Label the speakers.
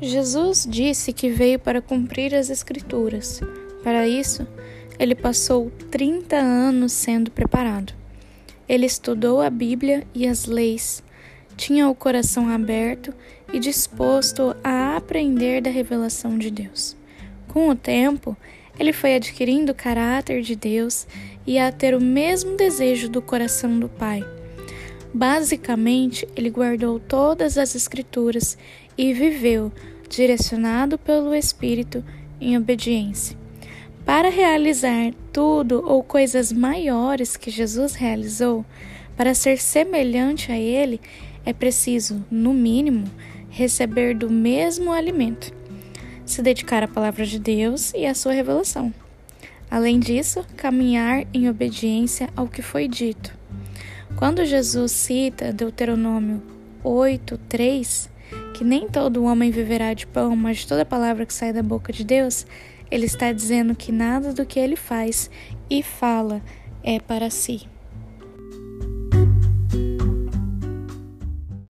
Speaker 1: Jesus disse que veio para cumprir as Escrituras. Para isso, ele passou 30 anos sendo preparado. Ele estudou a Bíblia e as leis, tinha o coração aberto e disposto a aprender da revelação de Deus. Com o tempo, ele foi adquirindo o caráter de Deus e a ter o mesmo desejo do coração do Pai. Basicamente, ele guardou todas as Escrituras e viveu, direcionado pelo Espírito, em obediência. Para realizar tudo ou coisas maiores que Jesus realizou, para ser semelhante a Ele, é preciso, no mínimo, receber do mesmo alimento, se dedicar à palavra de Deus e à sua revelação. Além disso, caminhar em obediência ao que foi dito. Quando Jesus cita Deuteronômio 8, 3, que nem todo homem viverá de pão, mas de toda palavra que sai da boca de Deus, ele está dizendo que nada do que ele faz e fala é para si.